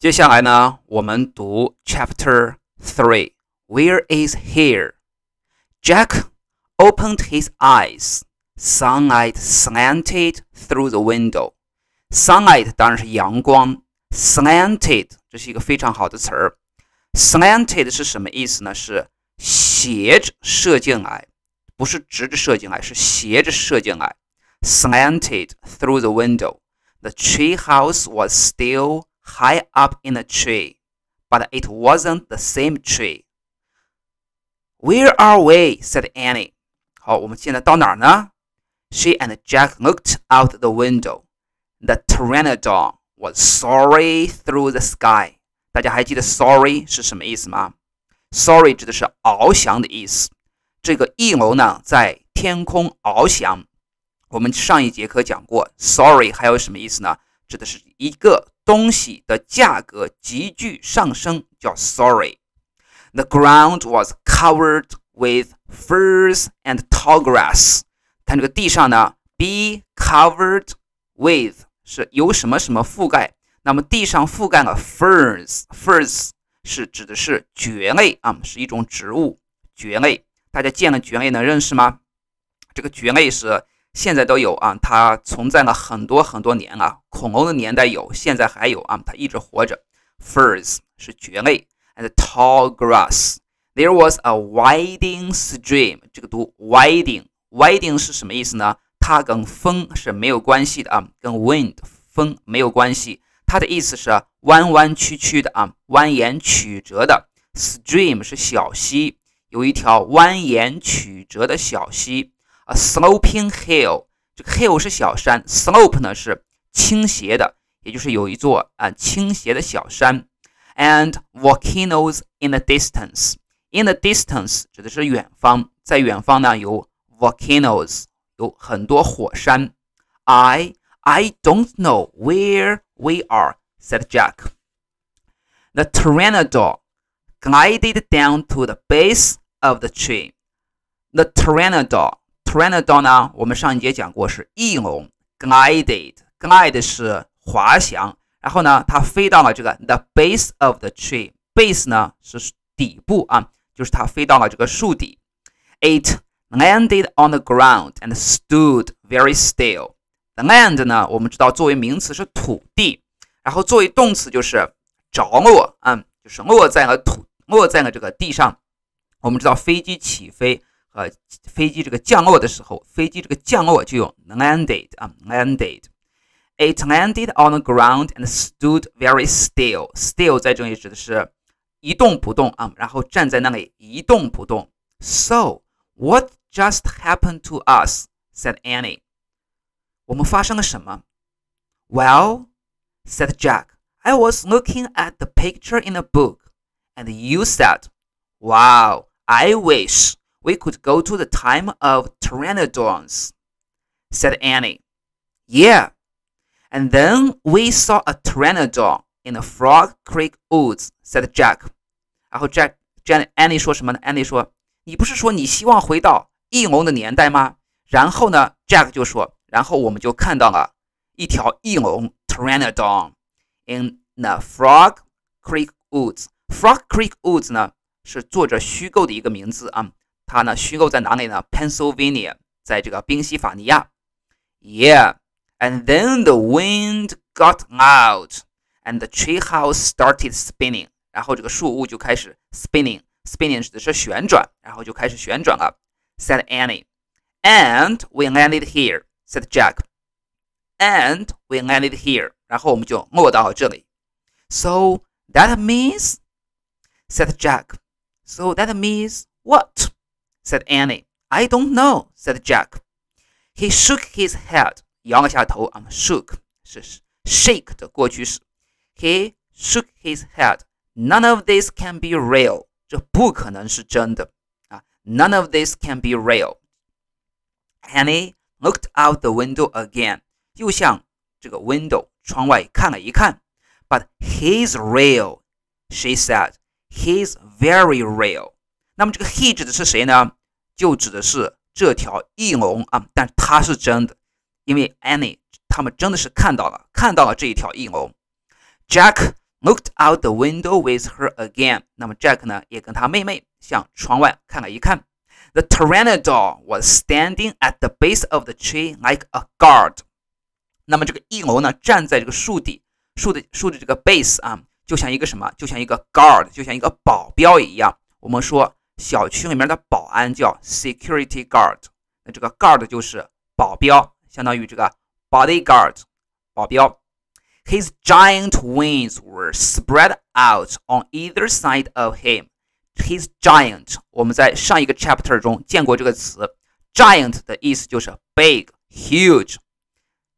接下来呢，我们读 Chapter Three. Where is here? Jack opened his eyes. Sunlight slanted through the window. Sunlight 当然是阳光，slanted 这是一个非常好的词儿。Slanted 是什么意思呢？是斜着射进来，不是直着射进来，是斜着射进来。Slanted through the window. The tree house was still high up in the tree, but it wasn't the same tree. Where are we? said Annie. 好，我们现在到哪儿呢？She and Jack looked out the window. The pteranodon was soaring through the sky. 大家还记得 “sorry” 是什么意思吗？“sorry” 指的是翱翔的意思。这个翼龙呢，在天空翱翔。我们上一节课讲过，“sorry” 还有什么意思呢？ 指的是一个东西的价格急剧上升，叫 “sorry”。The ground was covered with firs and tall grass。看这个地上呢，be covered with 是由什么什么覆盖。那么地上覆盖了 firs，firs 是指的是蕨类啊，是一种植物，蕨类。大家见了蕨类能认识吗？这个蕨类是现在都有啊，它存在了很多很多年了。恐龙的年代有，现在还有啊，它一直活着。firs 是蕨类，and tall grass。There was a winding stream，这个读 winding，winding 是什么意思呢？它跟风是没有关系的啊，跟 wind 风没有关系。它的意思是弯弯曲曲的啊，蜿蜒曲折的。Stream 是小溪，有一条蜿蜒曲折的小溪。A sloping hill，这个 hill 是小山，slope 呢是倾斜的，也就是有一座啊倾斜的小山。And volcanoes in the distance。In the distance 指的是远方，在远方呢有 volcanoes，有很多火山。I I don't know where we are," said Jack. The pteranodon glided down to the base of the tree. The pteranodon, pteranodon 呢，我们上一节讲过是翼龙，glided glide 是滑翔，然后呢，它飞到了这个 the base of the tree. Base 呢是底部啊。就是它飞到了这个树底。It landed on the ground and stood very still. The land 呢，我们知道作为名词是土地，然后作为动词就是着落，嗯，就是落在了土，落在了这个地上。我们知道飞机起飞和飞机这个降落的时候，飞机这个降落就用 landed 啊，landed。It landed on the ground and stood very still. Still 在这里指的是。一动不动啊，然后站在那里一动不动。So what just happened to us? said Annie. 我们发生了什么？Well, said Jack, I was looking at the picture in the book, and you said, Wow, I wish we could go to the time of pteranodons, said Annie. Yeah. And then we saw a pteranodon in the Frog Creek woods," said Jack. 然后 Jack Jack Annie 说什么呢？Annie 说：“你不是说你希望回到翼龙的年代吗？”然后呢，Jack 就说：“然后我们就看到了一条翼龙 Pteranodon in the Frog Creek woods。Frog Creek woods 呢是作者虚构的一个名字啊， 它呢虚构在哪里呢？Pennsylvania，在这个宾夕法尼亚。Yeah, and then the wind got loud and the treehouse started spinning。然后这个树屋就开始 spinning，spinning 指的是旋转，然后就开始旋转了。said Annie。And we landed here, said Jack. And we landed here. 然后我们就落到这里。So that means, said Jack. So that means what? said Annie. I don't know, said Jack. He shook his head. 摇了下头啊，shook 是 shake 的过去式。he shook his head. None of this can be real. 这不可能是真的啊！None of this can be real. Annie looked out the window again. 又向这个 window 窗外看了一看。But he's real, she said. He's very real. 那么这个 he 指的是谁呢？就指的是这条翼龙啊，但它是真的，因为 Annie 他们真的是看到了，看到了这一条翼龙。Jack looked out the window with her again。那么 Jack 呢，也跟他妹妹向窗外看了一看。The pteranodon was standing at the base of the tree like a guard。那么这个翼龙呢，站在这个树底，树的树的这个 base 啊，就像一个什么？就像一个 guard，就像一个保镖一样。我们说小区里面的保安叫 security guard，那这个 guard 就是保镖，相当于这个 bodyguard，保镖。His giant wings were spread out on either side of him. His giant，我们在上一个 chapter 中见过这个词，giant 的意思就是 big、huge，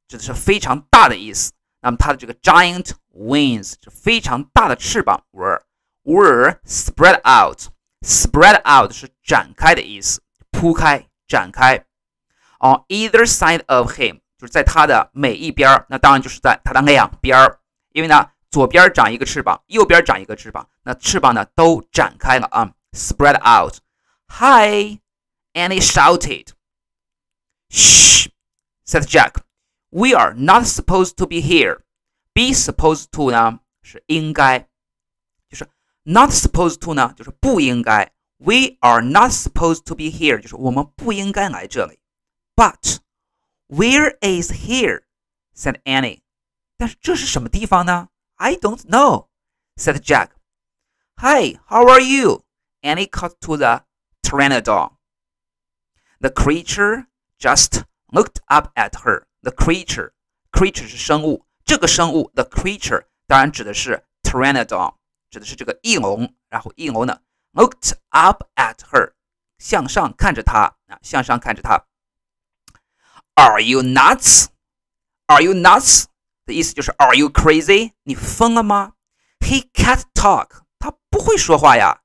指的是非常大的意思。那么它的这个 giant wings 是非常大的翅膀，were were spread out。 spread out 是展开的意思，铺开、展开。On either side of him 就是在他的每一边儿，那当然就是在他的两边儿，因为呢，左边长一个翅膀，右边长一个翅膀，那翅膀呢都展开了啊，spread out。Hi, Annie shouted. Shh, said Jack. We are not supposed to be here. Be supposed to 呢是应该，就是 not supposed to 呢就是不应该。We are not supposed to be here，就是我们不应该来这里。But where is here? said Annie. 但是这是什么地方呢？I don't know, said Jack. Hi, how are you? Annie called to the pteranodon. The creature just looked up at her. The creature, creature 是生物，这个生物 the creature 当然指的是 pteranodon， 指的是这个翼龙。然后翼龙呢 looked up at her，向上看着她啊，向上看着她。Are you nuts? Are you nuts? 的意思就是 Are you crazy? 你疯了吗？He can't talk. 他不会说话呀，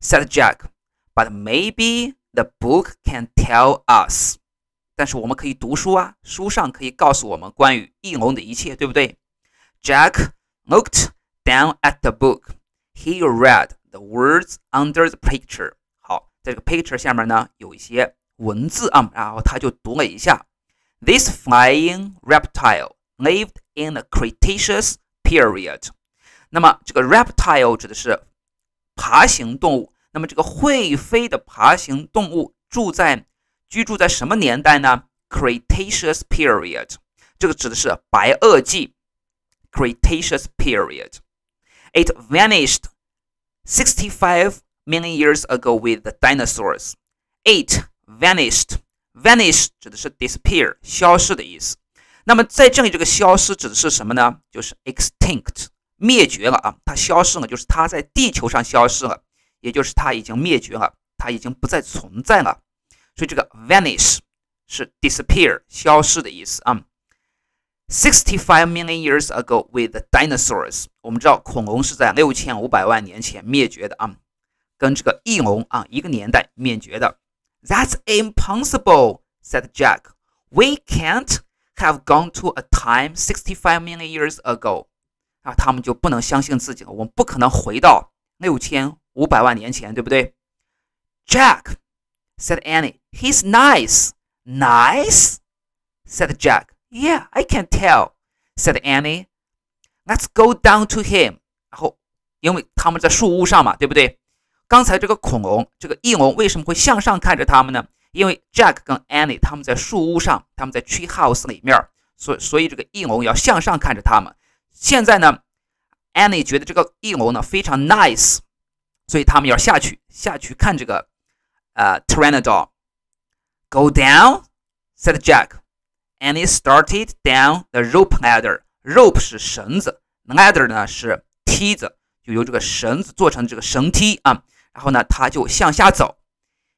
said Jack. But maybe the book can tell us. 但是我们可以读书啊，书上可以告诉我们关于翼龙的一切，对不对？Jack looked down at the book. He read the words under the picture. 好，在这个 picture 下面呢有一些文字啊，然后他就读了一下。This flying reptile lived in the Cretaceous period. 那么这个 reptile 指的是爬行动物。那么这个会飞的爬行动物住在居住在什么年代呢？Cretaceous period，这个指的是白垩纪。Cretaceous period. It vanished 65 million years ago with the dinosaurs. It vanished vanish 指的是 disappear 消失的意思。那么在这里，这个消失指的是什么呢？就是 extinct 灭绝了啊，它消失了，就是它在地球上消失了，也就是它已经灭绝了，它已经不再存在了。所以这个 vanish 是 disappear 消失的意思啊。Sixty-five million years ago with the dinosaurs，我们知道恐龙是在六千五百万年前灭绝的啊，跟这个翼龙啊一个年代灭绝的。That's impossible," said Jack. "We can't have gone to a time sixty-five million years ago." 啊，他们就不能相信自己了。我们不可能回到六千五百万年前，对不对？Jack said Annie. "He's nice." Nice? said Jack. "Yeah, I can tell," said Annie. "Let's go down to him." 然后，因为他们在树屋上嘛，对不对？刚才这个恐龙，这个翼龙为什么会向上看着他们呢？因为 Jack 跟 Annie 他们在树屋上，他们在 tree house 里面，所所以这个翼龙要向上看着他们。现在呢，Annie 觉得这个翼龙呢非常 nice，所以他们要下去下去看这个呃 Pteranodon。Go down, said Jack. Jack. Annie started down the rope ladder. Rope 是绳子，ladder 呢是梯子，就由这个绳子做成这个绳梯啊。然后呢，他就向下走。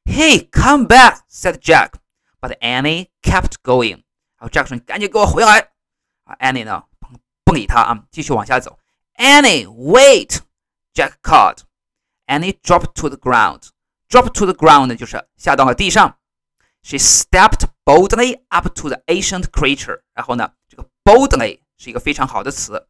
Hey, come back," said Jack. But Annie kept going. 然后 Jack 说：“你赶紧给我回来！”啊，Annie 呢不理他啊，继续往下走。Annie, wait! Jack called. Annie dropped to the ground. Drop to the ground 就是下到了地上。 She stepped boldly up to the ancient creature. 然后呢，这个 boldly 是一个非常好的词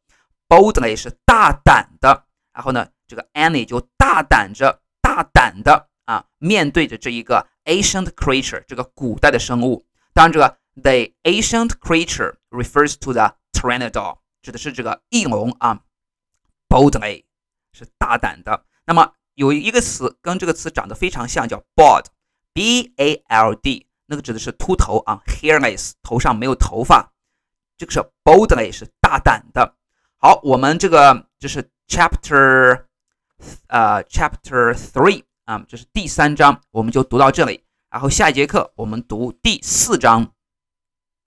，boldly 是大胆的。然后呢，这个 Annie 就大胆着。大胆的啊，面对着这一个 ancient creature，这个古代的生物。当然，这个 the ancient creature refers to the pteranodon，指的是这个翼龙啊。boldly 是大胆的。那么有一个词跟这个词长得非常像，叫 bald，b a l d，那个指的是秃头啊，hairless，头上没有头发。这个是 boldly 是大胆的。好，我们这个就是 chapter，呃，chapter three 啊，这是第三章，我们就读到这里。然后下一节课我们读第四章。